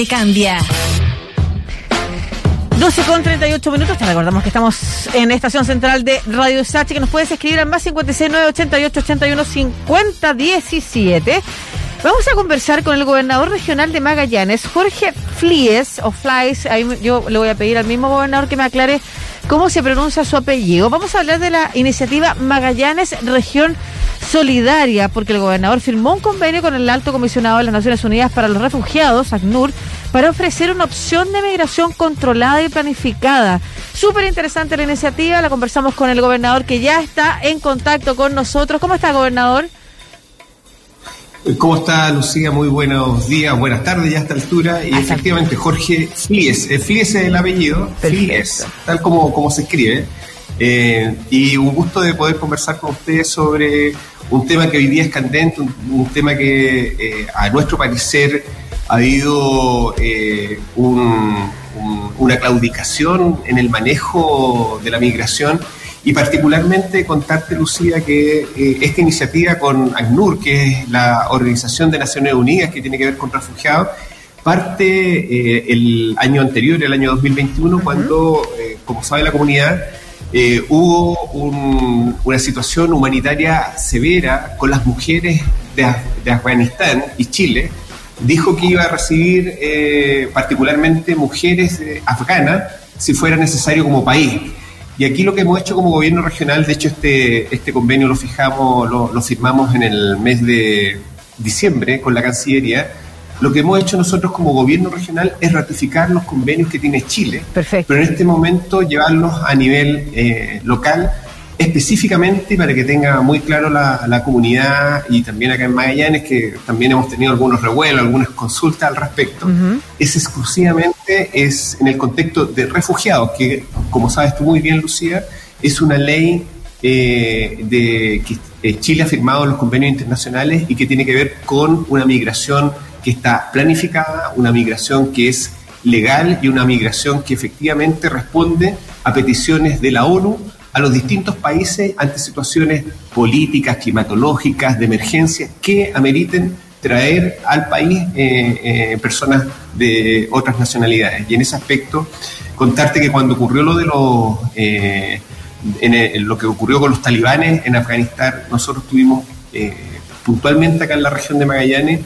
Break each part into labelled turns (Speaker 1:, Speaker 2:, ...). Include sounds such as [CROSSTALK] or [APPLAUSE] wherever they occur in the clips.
Speaker 1: que cambia.
Speaker 2: 12 con 38 minutos. Te recordamos que estamos en Estación Central de Radio Sachi, que nos puedes escribir al más 56 988 81 50 17. Vamos a conversar con el gobernador regional de Magallanes, Jorge Flies, o Flies. Ahí yo le voy a pedir al mismo gobernador que me aclare cómo se pronuncia su apellido. Vamos a hablar de la iniciativa Magallanes Región Solidaria, porque el gobernador firmó un convenio con el Alto Comisionado de las Naciones Unidas para los Refugiados, ACNUR, para ofrecer una opción de migración controlada y planificada. Súper interesante la iniciativa, la conversamos con el gobernador que ya está en contacto con nosotros. ¿Cómo está, gobernador?
Speaker 3: ¿Cómo está Lucía? Muy buenos días, buenas tardes ya a esta altura. Y efectivamente, Jorge Flies, Flies es el apellido, Flies, tal como, como se escribe. Eh, y un gusto de poder conversar con ustedes sobre un tema que hoy día es candente, un, tema que eh, a nuestro parecer ha habido eh, una claudicación en el manejo de la migración y particularmente contarte, Lucía, que eh, esta iniciativa con ACNUR, que es la Organización de Naciones Unidas que tiene que ver con refugiados, parte eh, el año anterior, el año 2021, cuando, eh, como sabe la comunidad, hubo una situación humanitaria severa con las mujeres de, de Afganistán y Chile. Dijo que iba a recibir particularmente mujeres afganas si fuera necesario como país. Y aquí lo que hemos hecho como gobierno regional, de hecho este, este convenio lo fijamos, lo, firmamos en el mes de diciembre con la Cancillería, lo que hemos hecho nosotros como gobierno regional es ratificar los convenios que tiene Chile,
Speaker 2: Perfecto.
Speaker 3: pero en este momento llevarlos a nivel eh, local específicamente para que tenga muy claro la, comunidad y también acá en Magallanes, que también hemos tenido algunos revuelos, algunas consultas al respecto, es exclusivamente es en el contexto de refugiados, que como sabes tú muy bien, Lucía, es una ley eh, de que eh, Chile ha firmado los convenios internacionales y que tiene que ver con una migración que está planificada, una migración que es legal y una migración que efectivamente responde a peticiones de la ONU a los distintos países ante situaciones políticas, climatológicas, de emergencia, que ameriten traer al país eh, eh, personas de otras nacionalidades. Y en ese aspecto, contarte que cuando ocurrió lo de los... Eh, en, lo que ocurrió con los talibanes en Afganistán, nosotros tuvimos puntualmente acá en la región de Magallanes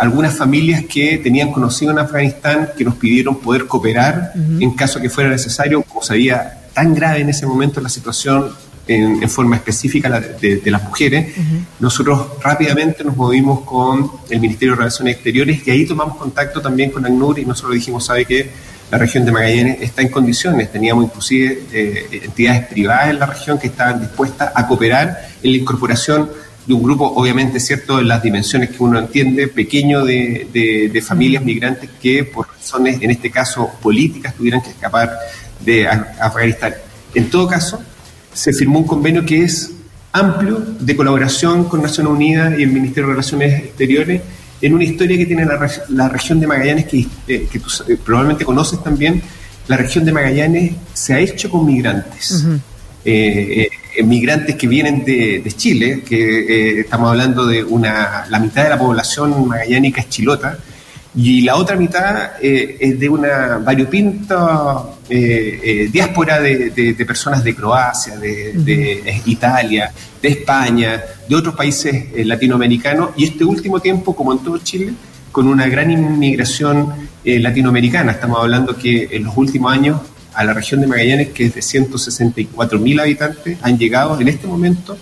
Speaker 3: algunas familias que tenían conocido en Afganistán que nos pidieron poder cooperar en caso que fuera necesario, como sabía tan grave en ese momento la situación en, forma específica de, las mujeres, nosotros rápidamente nos movimos con el Ministerio de Relaciones Exteriores y ahí tomamos contacto también con ACNUR y nosotros dijimos, sabe que la región de Magallanes está en condiciones, teníamos inclusive eh, entidades privadas en la región que estaban dispuestas a cooperar en la incorporación de un grupo, obviamente, cierto, en las dimensiones que uno entiende, pequeño de, de familias migrantes que por razones, en este caso, políticas, tuvieran que escapar de Afganistán. En todo caso, se firmó un convenio que es amplio de colaboración con Naciones Unidas y el Ministerio de Relaciones Exteriores en una historia que tiene la, región de Magallanes, que, eh, tú eh, probablemente conoces también. La región de Magallanes se ha hecho con migrantes. Eh, migrantes que vienen de, Chile, que estamos hablando de una, la mitad de la población magallánica es chilota, y la otra mitad eh, es de una variopinta eh, eh, diáspora de, personas de Croacia, de, Italia, de España, de otros países latinoamericanos, y este último tiempo, como en todo Chile, con una gran inmigración latinoamericana. Estamos hablando que en los últimos años a la región de Magallanes, que es de 164 mil habitantes, han llegado en este momento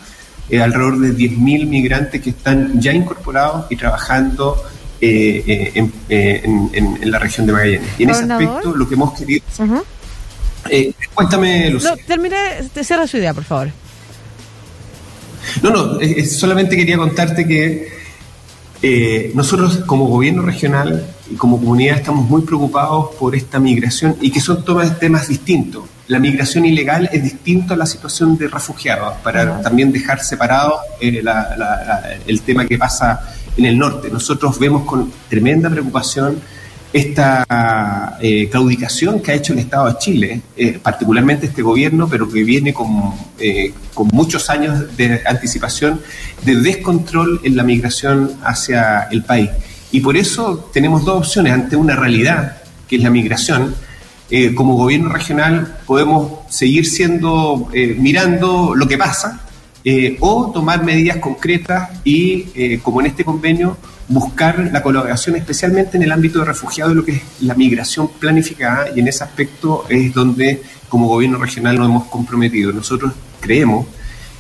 Speaker 3: alrededor de 10.000 migrantes que están ya incorporados y trabajando eh, eh, eh, en, la región de Magallanes. Y en ese aspecto lo que hemos querido... cuéntame, Lucía. No,
Speaker 2: termine, cierra su idea, por favor.
Speaker 3: No, no, solamente quería contarte que nosotros como gobierno regional y como comunidad estamos muy preocupados por esta migración y que son temas distintos. La migración ilegal es distinto a la situación de refugiados, para también dejar separado el tema que pasa en el norte. Nosotros vemos con tremenda preocupación esta eh, claudicación que ha hecho el Estado de Chile, eh, particularmente este gobierno, pero que viene con, eh, con muchos años de anticipación de descontrol en la migración hacia el país. Y por eso tenemos dos opciones ante una realidad, que es la migración. Eh, como gobierno regional podemos seguir siendo, mirando lo que pasa, eh, o tomar medidas concretas y, como en este convenio, buscar la colaboración especialmente en el ámbito de refugiados, lo que es la migración planificada, y en ese aspecto es donde como gobierno regional nos hemos comprometido. Nosotros creemos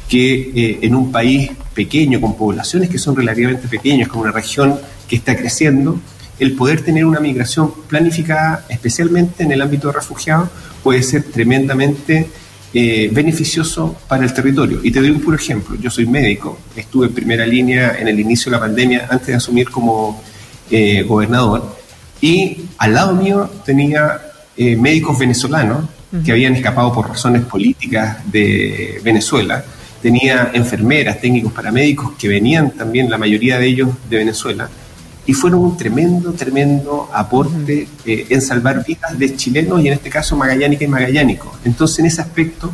Speaker 3: que eh, en un país pequeño, con poblaciones que son relativamente pequeñas, con una región que está creciendo, el poder tener una migración planificada, especialmente en el ámbito de refugiados, puede ser tremendamente eh, beneficioso para el territorio. Y te doy un puro ejemplo. Yo soy médico, estuve en primera línea en el inicio de la pandemia antes de asumir como eh, gobernador, y al lado mío tenía médicos venezolanos que habían escapado por razones políticas de Venezuela tenía enfermeras, técnicos paramédicos que venían también, la mayoría de ellos de Venezuela, y fueron un tremendo, tremendo aporte eh, en salvar vidas de chilenos y en este caso magallánica y magallánicos. Entonces, en ese aspecto,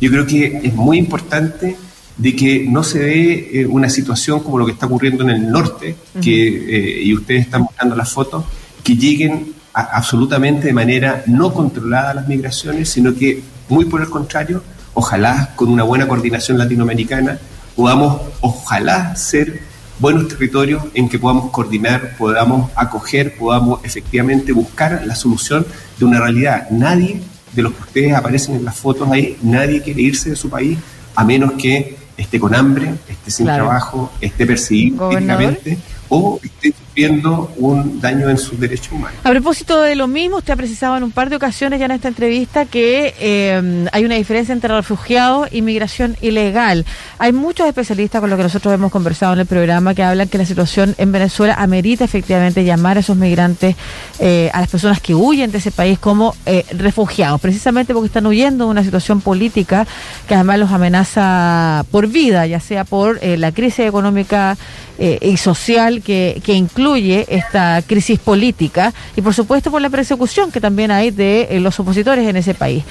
Speaker 3: yo creo que es muy importante de que no se dé eh, una situación como lo que está ocurriendo en el norte, que, eh, y ustedes están mostrando las fotos, que lleguen absolutamente de manera no controlada las migraciones, sino que, muy por el contrario, ojalá con una buena coordinación latinoamericana podamos, ojalá, ser buenos territorios en que podamos coordinar, podamos acoger, podamos efectivamente buscar la solución de una realidad. Nadie de los que ustedes aparecen en las fotos ahí, nadie quiere irse de su país a menos que esté con hambre, esté sin trabajo, esté perseguido políticamente o esté sufriendo un daño en sus derechos humanos.
Speaker 2: A propósito de lo mismo, usted ha precisado en un par de ocasiones ya en esta entrevista que eh, hay una diferencia entre refugiados y migración ilegal. Hay muchos especialistas con los que nosotros hemos conversado en el programa que hablan que la situación en Venezuela amerita efectivamente llamar a esos migrantes, eh, a las personas que huyen de ese país como eh, refugiados, precisamente porque están huyendo de una situación política que además los amenaza por vida, ya sea por la crisis económica y social que, incluye esta crisis política y por supuesto por la persecución que también hay de eh, los opositores en ese país.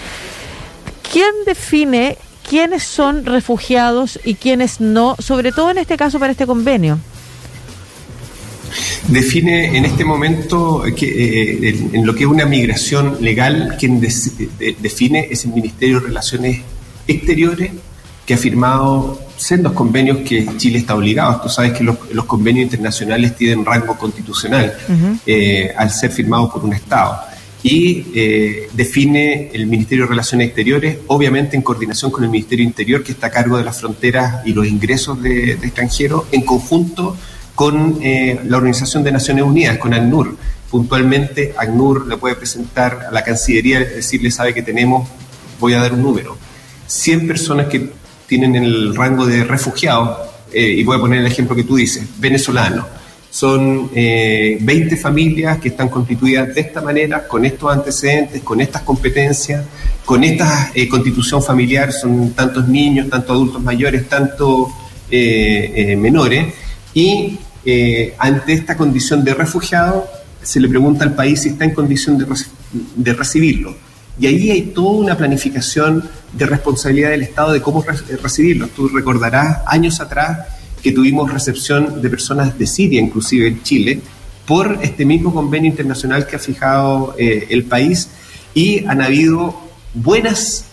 Speaker 2: ¿Quién define quiénes son refugiados y quiénes no, sobre todo en este caso para este convenio?
Speaker 3: Define en este momento que eh, en, lo que es una migración legal, quien define es el Ministerio de Relaciones Exteriores que ha firmado sendos convenios que Chile está obligado. Tú sabes que los, convenios internacionales tienen rango constitucional eh, al ser firmados por un Estado. Y eh, define el Ministerio de Relaciones Exteriores, obviamente en coordinación con el Ministerio Interior, que está a cargo de las fronteras y los ingresos de, extranjeros, en conjunto con eh, la Organización de Naciones Unidas, con ACNUR. Puntualmente, ACNUR le puede presentar a la Cancillería, decirle, sabe que tenemos, voy a dar un número, 100 personas que tienen el rango de refugiados, eh, y voy a poner el ejemplo que tú dices, venezolano. Son 20 eh, familias que están constituidas de esta manera, con estos antecedentes, con estas competencias, con esta eh, constitución familiar, son tantos niños, tantos adultos mayores, tantos menores, y ante esta condición de refugiado se le pregunta al país si está en condición de recibirlo. Y ahí hay toda una planificación de responsabilidad del Estado de cómo recibirlos. Tú recordarás años atrás que tuvimos recepción de personas de Siria, inclusive en Chile, por este mismo convenio internacional que ha fijado eh, el país y han habido buenas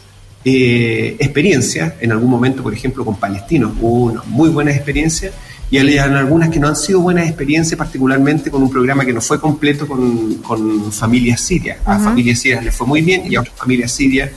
Speaker 3: eh, experiencias, en algún momento, por ejemplo, con palestinos, hubo una muy buenas experiencias y hay algunas que no han sido buenas experiencias, particularmente con un programa que no fue completo con, familias sirias. A familias sirias les fue muy bien y a otras familias sirias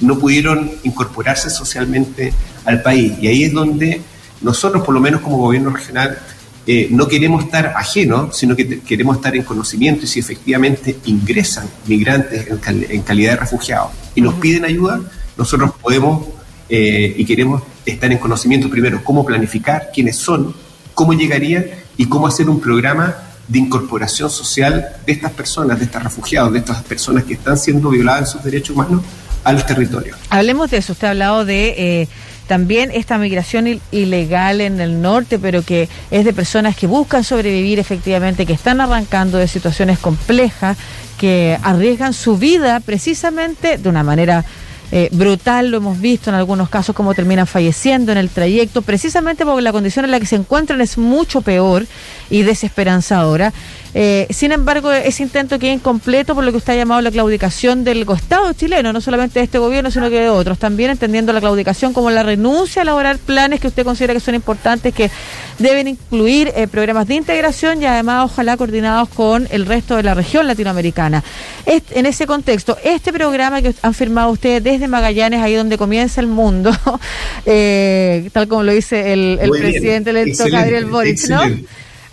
Speaker 3: no pudieron incorporarse socialmente al país. Y ahí es donde nosotros, por lo menos como gobierno regional, eh, no queremos estar ajenos, sino que queremos estar en conocimiento y si efectivamente ingresan migrantes en, calidad de refugiados y nos piden ayuda, nosotros podemos eh, y queremos estar en conocimiento primero cómo planificar, quiénes son, cómo llegarían y cómo hacer un programa de incorporación social de estas personas, de estos refugiados, de estas personas que están siendo violadas en sus derechos humanos al territorio.
Speaker 2: Hablemos de eso. Usted ha hablado de eh, también esta migración ilegal en el norte, pero que es de personas que buscan sobrevivir efectivamente, que están arrancando de situaciones complejas, que arriesgan su vida precisamente de una manera eh, brutal, lo hemos visto en algunos casos como terminan falleciendo en el trayecto, precisamente porque la condición en la que se encuentran es mucho peor y desesperanzadora. Eh, sin embargo, ese intento queda incompleto por lo que usted ha llamado la claudicación del Estado chileno, no solamente de este gobierno, sino que de otros. También entendiendo la claudicación como la renuncia a elaborar planes que usted considera que son importantes, que deben incluir eh, programas de integración y además ojalá coordinados con el resto de la región latinoamericana. en ese contexto, este programa que han firmado ustedes desde Magallanes, ahí donde comienza el mundo, [LAUGHS] eh, tal como lo dice el, presidente electo Gabriel Boric, ¿no?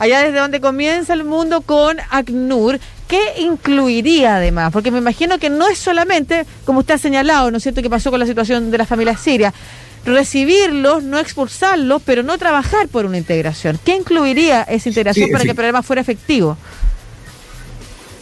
Speaker 2: Allá desde donde comienza el mundo con ACNUR, ¿qué incluiría además? Porque me imagino que no es solamente, como usted ha señalado, ¿no es cierto?, que pasó con la situación de las familias sirias, recibirlos, no expulsarlos, pero no trabajar por una integración. ¿Qué incluiría esa integración para que el programa fuera efectivo?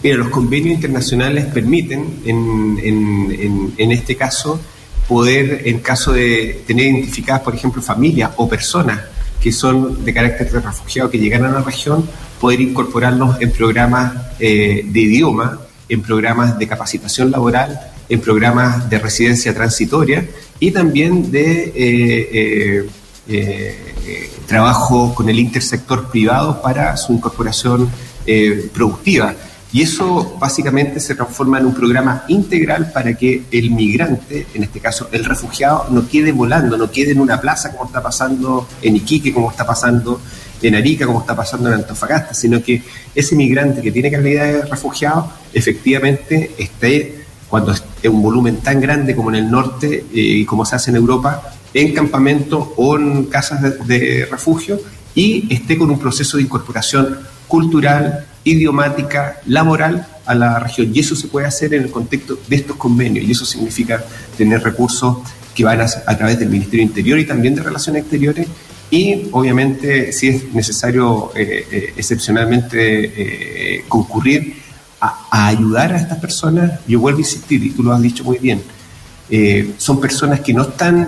Speaker 3: Mira, los convenios internacionales permiten, en, en, en, este caso, poder, en caso de tener identificadas, por ejemplo, familias o personas que son de carácter de refugiado que llegan a la región, poder incorporarlos en programas eh, de idioma, en programas de capacitación laboral, en programas de residencia transitoria y también de eh, eh, trabajo con el intersector privado para su incorporación productiva. Y eso básicamente se transforma en un programa integral para que el migrante, en este caso el refugiado, no quede volando, no quede en una plaza como está pasando en Iquique, como está pasando en Arica, como está pasando en Antofagasta, sino que ese migrante que tiene calidad de refugiado efectivamente esté, cuando es un volumen tan grande como en el norte eh, y como se hace en Europa, en campamento o en casas de refugio y esté con un proceso de incorporación cultural, idiomática, laboral a la región. Y eso se puede hacer en el contexto de estos convenios. Y eso significa tener recursos que van a, través del Ministerio Interior y también de Relaciones Exteriores. Y obviamente, si es necesario eh, eh, excepcionalmente eh, concurrir a, ayudar a estas personas, yo vuelvo a insistir, y tú lo has dicho muy bien, son personas que no están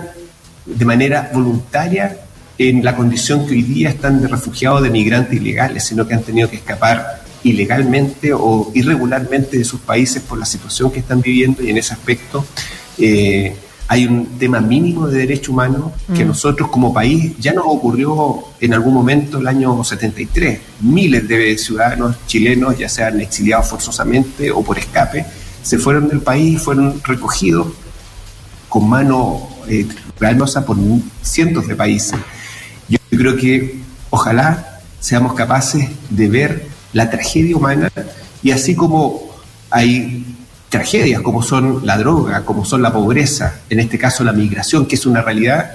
Speaker 3: de manera voluntaria en la condición que hoy día están de refugiados, de migrantes ilegales, sino que han tenido que escapar ilegalmente o irregularmente de sus países por la situación que están viviendo y en ese aspecto eh, hay un tema mínimo de derecho humano que mm. nosotros como país ya nos ocurrió en algún momento el año 73. Miles de ciudadanos chilenos, ya sean exiliados forzosamente o por escape, se fueron del país y fueron recogidos con mano eh, por cientos de países. Yo creo que ojalá seamos capaces de ver la tragedia humana y así como hay tragedias como son la droga, como son la pobreza, en este caso la migración, que es una realidad,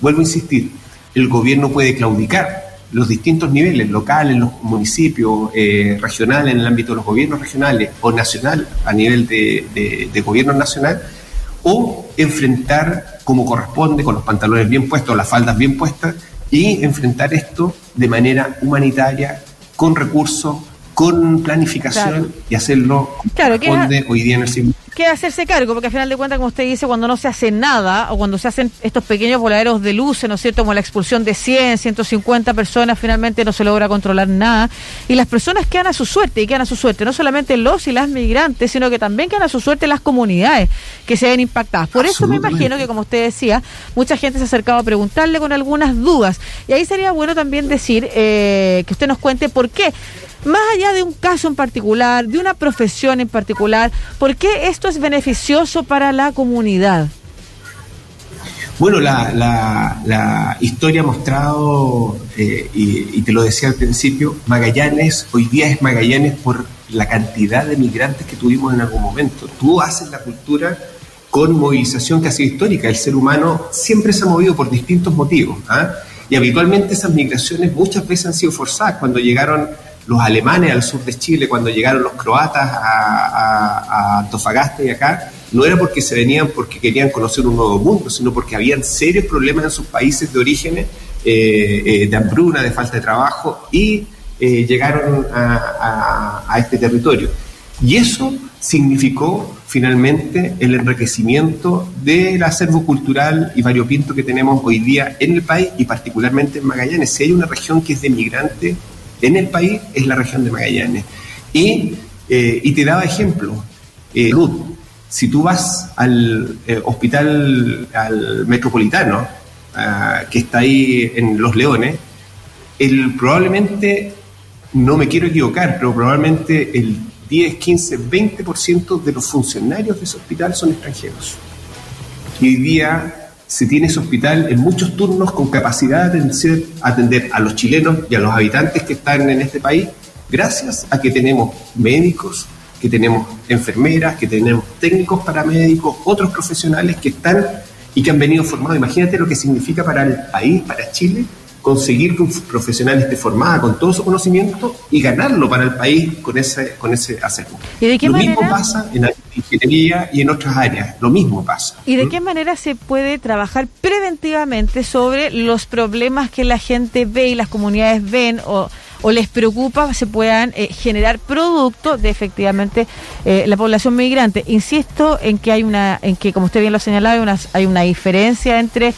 Speaker 3: vuelvo a insistir, el gobierno puede claudicar los distintos niveles, locales, los municipios, eh, regionales, en el ámbito de los gobiernos regionales o nacional, a nivel de, de gobierno nacional, o enfrentar como corresponde, con los pantalones bien puestos, las faldas bien puestas, y enfrentar esto de manera humanitaria, con recursos, con planificación y hacerlo
Speaker 2: claro, hoy día en el siglo que hacerse cargo, porque al final de cuentas, como usted dice, cuando no se hace nada, o cuando se hacen estos pequeños voladeros de luces, ¿no es cierto?, como la expulsión de 100, 150 personas, finalmente no se logra controlar nada, y las personas quedan a su suerte, y quedan a su suerte, no solamente los y las migrantes, sino que también quedan a su suerte las comunidades que se ven impactadas. Por eso me imagino que, como usted decía, mucha gente se ha acercado a preguntarle con algunas dudas, y ahí sería bueno también decir eh, que usted nos cuente por qué más allá de un caso en particular, de una profesión en particular, ¿por qué esto es beneficioso para la comunidad?
Speaker 3: Bueno, la, historia ha mostrado, eh, y, te lo decía al principio, Magallanes hoy día es Magallanes por la cantidad de migrantes que tuvimos en algún momento. Tú haces la cultura con movilización que ha sido histórica. El ser humano siempre se ha movido por distintos motivos. ¿ah? Y habitualmente esas migraciones muchas veces han sido forzadas. Cuando llegaron los alemanes al sur de Chile, cuando llegaron los croatas a, Antofagasta y acá, no era porque se venían porque querían conocer un nuevo mundo, sino porque habían serios problemas en sus países de origen, eh, eh, de hambruna, de falta de trabajo, y eh, llegaron a, a, este territorio. Y eso significó finalmente el enriquecimiento del acervo cultural y variopinto que tenemos hoy día en el país y particularmente en Magallanes. Si hay una región que es de migrantes, en el país es la región de Magallanes. Y, eh, te daba ejemplo, eh, si tú vas al eh, hospital al metropolitano, ah, que está ahí en Los Leones, el, probablemente, no me quiero equivocar, pero probablemente el 10, 15, 20% de los funcionarios de ese hospital son extranjeros. Y día se tiene ese hospital en muchos turnos con capacidad de atender a los chilenos y a los habitantes que están en este país, gracias a que tenemos médicos, que tenemos enfermeras, que tenemos técnicos paramédicos, otros profesionales que están y que han venido formados. Imagínate lo que significa para el país, para Chile, conseguir que un profesional esté formado con todo su conocimiento y ganarlo para el país con ese, con ese acervo.
Speaker 2: ¿Y de qué
Speaker 3: lo
Speaker 2: manera?
Speaker 3: mismo pasa en ingeniería y en otras áreas, lo mismo pasa.
Speaker 2: ¿Y de
Speaker 3: ¿Mm?
Speaker 2: qué manera se puede trabajar preventivamente sobre los problemas que la gente ve y las comunidades ven o, o les preocupa se puedan eh, generar producto de efectivamente eh, la población migrante? Insisto en que hay una, en que como usted bien lo ha señalado, hay una, hay una diferencia entre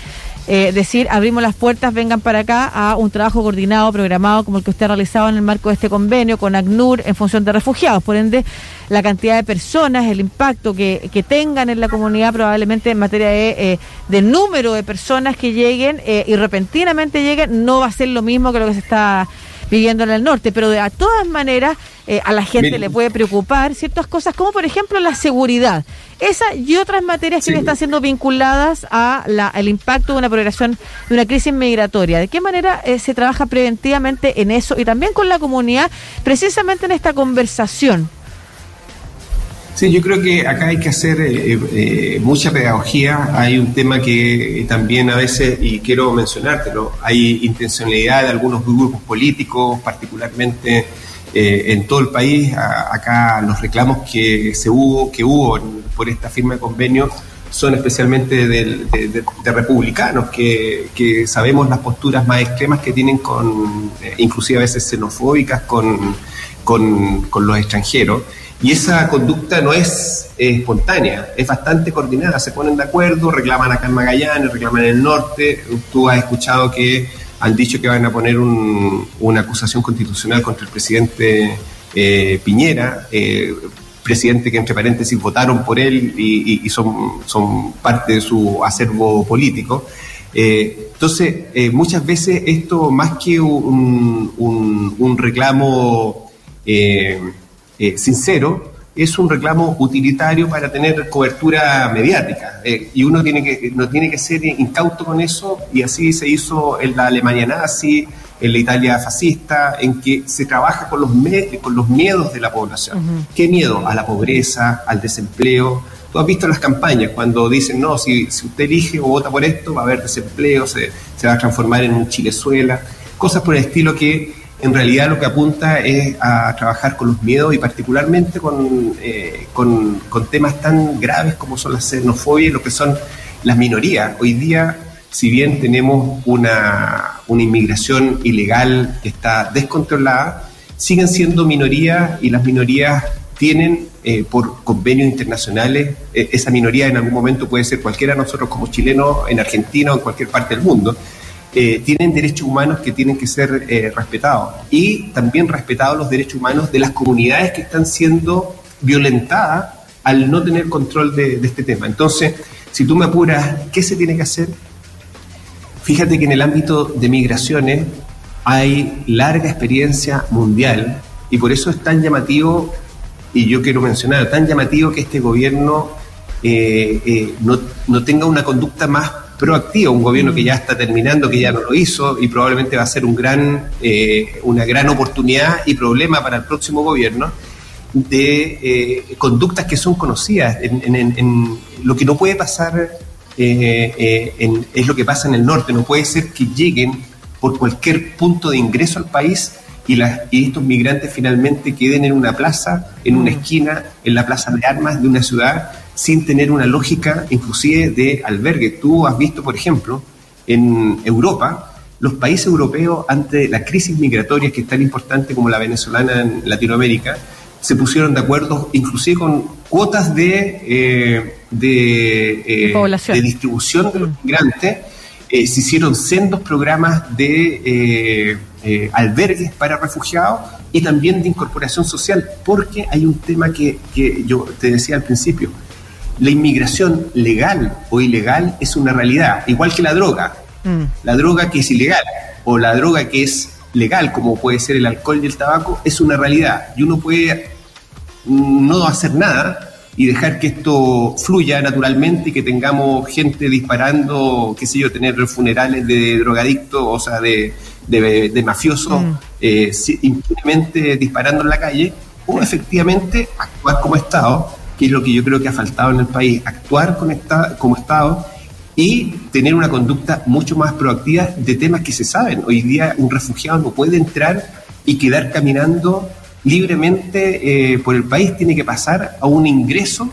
Speaker 2: eh, decir abrimos las puertas, vengan para acá, a un trabajo coordinado, programado, como el que usted ha realizado en el marco de este convenio con ACNUR en función de refugiados. Por ende, la cantidad de personas, el impacto que, que tengan en la comunidad, probablemente en materia de, eh, de número de personas que lleguen eh, y repentinamente lleguen, no va a ser lo mismo que lo que se está viviendo en el norte, pero de a todas maneras eh, a la gente le puede preocupar ciertas cosas, como por ejemplo la seguridad. Esa y otras materias que
Speaker 3: Sí.
Speaker 2: están siendo vinculadas a la- al impacto de una progresión, de una crisis migratoria. ¿De qué manera eh, se trabaja preventivamente en eso y también con la comunidad, precisamente en esta conversación?
Speaker 3: Sí, yo creo que acá hay que hacer eh, eh, mucha pedagogía. Hay un tema que también a veces, y quiero mencionártelo, hay intencionalidad de algunos grupos políticos, particularmente eh, en todo el país. Acá los reclamos que se hubo, que hubo por esta firma de convenio son especialmente de, republicanos, que, sabemos las posturas más extremas que tienen con, inclusive a veces xenofóbicas, con, con los extranjeros. Y esa conducta no es eh, espontánea, es bastante coordinada. Se ponen de acuerdo, reclaman acá en Magallanes, reclaman en el norte. Tú has escuchado que han dicho que van a poner un- una acusación constitucional contra el presidente eh, Piñera, eh, presidente que entre paréntesis votaron por él y, son, parte de su acervo político. Entonces, muchas veces esto, más que un, reclamo eh, sincero, es un reclamo utilitario para tener cobertura mediática. Eh, y uno tiene que, no tiene que ser incauto con eso, y así se hizo en la Alemania nazi, en la Italia fascista, en que se trabaja con los, con los miedos de la población. ¿Qué miedo? A la pobreza, al desempleo. Tú has visto las campañas cuando dicen, no, si, si usted elige o vota por esto, va a haber desempleo, se, se va a transformar en un Chilezuela, cosas por el estilo que en realidad lo que apunta es a trabajar con los miedos y particularmente con, eh, con temas tan graves como son la xenofobia y lo que son las minorías. Hoy día, si bien tenemos una, una inmigración ilegal que está descontrolada, siguen siendo minorías y las minorías tienen eh, por convenios internacionales, eh, esa minoría en algún momento puede ser cualquiera de nosotros como chilenos en Argentina o en cualquier parte del mundo, eh, tienen derechos humanos que tienen que ser eh, respetados y también respetados los derechos humanos de las comunidades que están siendo violentadas al no tener control de, este tema. Entonces, si tú me apuras, ¿qué se tiene que hacer? Fíjate que en el ámbito de migraciones hay larga experiencia mundial y por eso es tan llamativo, y yo quiero mencionar, tan llamativo que este gobierno eh, no, no tenga una conducta más proactiva, un gobierno que ya está terminando, que ya no lo hizo y probablemente va a ser un gran, eh, una gran oportunidad y problema para el próximo gobierno de eh, conductas que son conocidas. En, en- en- en lo que no puede pasar eh, eh, en- es lo que pasa en el norte. No puede ser que lleguen por cualquier punto de ingreso al país y, las- y estos migrantes finalmente queden en una plaza, en una esquina, en la plaza de armas de una ciudad, sin tener una lógica inclusive de albergue. Tú has visto, por ejemplo, en Europa, los países europeos ante la crisis migratoria que es tan importante como la venezolana en Latinoamérica, se pusieron de acuerdo inclusive con cuotas de, eh, de, eh,
Speaker 2: De población.
Speaker 3: de distribución de los migrantes. Eh, se hicieron sendos programas de albergues para refugiados y también de incorporación social, porque hay un tema que, que yo te decía al principio. La inmigración legal o ilegal es una realidad, igual que la droga. Mm. La droga que es ilegal o la droga que es legal, como puede ser el alcohol y el tabaco, es una realidad. Y uno puede no hacer nada y dejar que esto fluya naturalmente y que tengamos gente disparando, qué sé yo, tener funerales de drogadictos, o sea, de, de, mafiosos, mm. eh, impunemente disparando en la calle, o efectivamente actuar como Estado, que es lo que yo creo que ha faltado en el país, actuar con como Estado y tener una conducta mucho más proactiva de temas que se saben. Hoy día un refugiado no puede entrar y quedar caminando libremente eh, por el país, tiene que pasar a un ingreso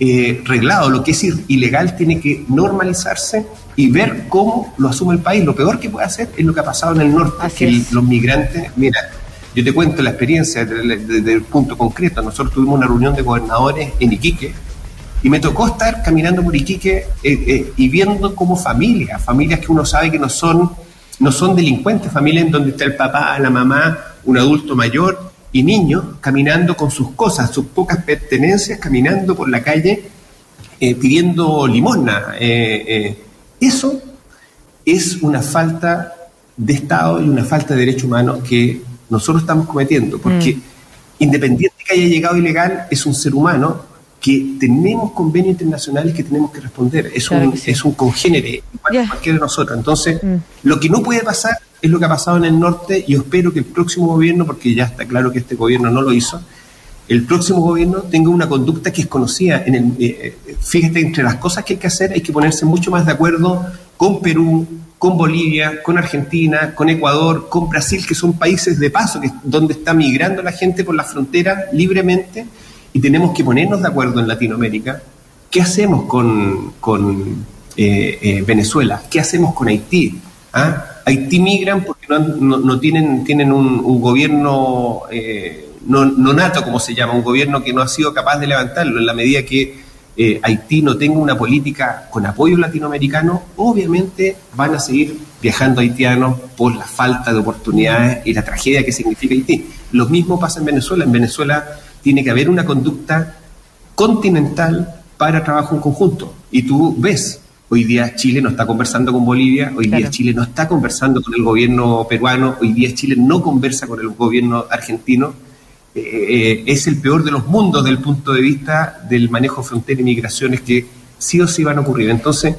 Speaker 3: eh, reglado. Lo que es ilegal tiene que normalizarse y ver cómo lo asume el país. Lo peor que puede hacer es lo que ha pasado en el norte, que los migrantes, mira, yo te cuento la experiencia desde el punto concreto. Nosotros tuvimos una reunión de gobernadores en Iquique y me tocó estar caminando por Iquique eh, y viendo como familias, familias que uno sabe que no son, no son delincuentes, familias en donde está el papá, la mamá, un adulto mayor y niños caminando con sus cosas, sus pocas pertenencias, caminando por la calle eh, pidiendo limosna. Eh, eh, eso es una falta de Estado y una falta de derechos humanos que nosotros estamos cometiendo, porque mm. independiente que haya llegado ilegal, es un ser humano que tenemos convenios internacionales que tenemos que responder. Es, un, es un congénere, igual cualquiera de nosotros. Entonces, mm. lo que no puede pasar es lo que ha pasado en el norte y espero que el próximo gobierno, porque ya está claro que este gobierno no lo hizo, el próximo gobierno tenga una conducta que es conocida. En el, eh, eh, fíjate, entre las cosas que hay que hacer hay que ponerse mucho más de acuerdo con Perú, con Bolivia, con Argentina, con Ecuador, con Brasil, que son países de paso, que, donde está migrando la gente por la frontera libremente, y tenemos que ponernos de acuerdo en Latinoamérica. ¿Qué hacemos con, con eh, Venezuela? ¿Qué hacemos con Haití? ¿Ah? Haití migran porque no, tienen, tienen un, gobierno eh, no, nato, como se llama, un gobierno que no ha sido capaz de levantarlo. En la medida que eh, Haití no tenga una política con apoyo latinoamericano, obviamente van a seguir viajando haitianos por la falta de oportunidades y la tragedia que significa Haití. Lo mismo pasa en Venezuela. En Venezuela tiene que haber una conducta continental para trabajo en conjunto. Y tú ves Hoy día Chile no está conversando con Bolivia, hoy día Chile no está conversando con el gobierno peruano, hoy día Chile no conversa con el gobierno argentino. Eh, es el peor de los mundos desde el punto de vista del manejo de frontera y migraciones que sí o sí van a ocurrir. Entonces,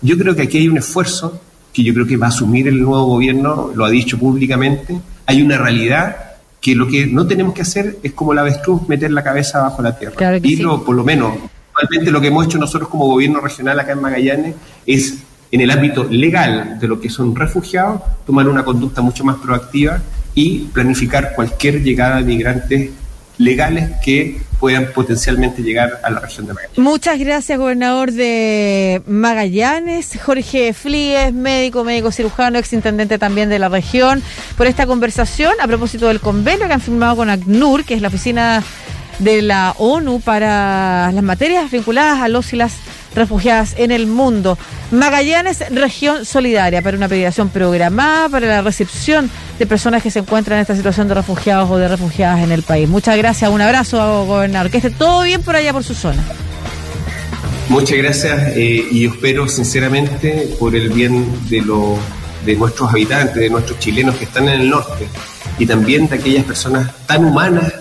Speaker 3: yo creo que aquí hay un esfuerzo que yo creo que va a asumir el nuevo gobierno, lo ha dicho públicamente. Hay una realidad que lo que no tenemos que hacer es como la avestruz meter la cabeza bajo la tierra. y por lo menos Actualmente lo que hemos hecho nosotros como gobierno regional acá en Magallanes es, en el ámbito legal de lo que son refugiados, tomar una conducta mucho más proactiva y planificar cualquier llegada de migrantes legales que puedan potencialmente llegar a la región de Magallanes.
Speaker 2: Muchas gracias, gobernador de Magallanes, Jorge Flíes, médico, médico cirujano, exintendente también de la región, por esta conversación a propósito del convenio que han firmado con ACNUR, que es la oficina de la ONU para las materias vinculadas a los y las refugiadas en el mundo. Magallanes, región solidaria, para una pediación programada para la recepción de personas que se encuentran en esta situación de refugiados o de refugiadas en el país. Muchas gracias, un abrazo, gobernador. Que esté todo bien por allá, por su zona.
Speaker 3: Muchas gracias eh, y espero sinceramente por el bien de, lo, de nuestros habitantes, de nuestros chilenos que están en el norte y también de aquellas personas tan humanas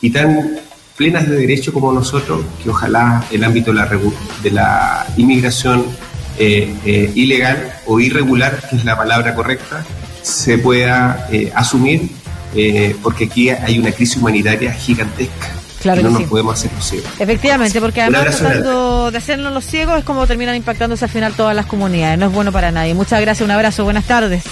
Speaker 3: y tan plenas de derecho como nosotros, que ojalá el ámbito de la, de la inmigración eh, eh, ilegal o irregular, que es la palabra correcta, se pueda eh, asumir, porque aquí hay una crisis humanitaria gigantesca. Claro que no nos podemos hacer los ciegos.
Speaker 2: Efectivamente, porque además tratando de hacernos los ciegos es como terminan impactándose al final todas las comunidades. No es bueno para nadie. Muchas gracias, un abrazo, buenas tardes.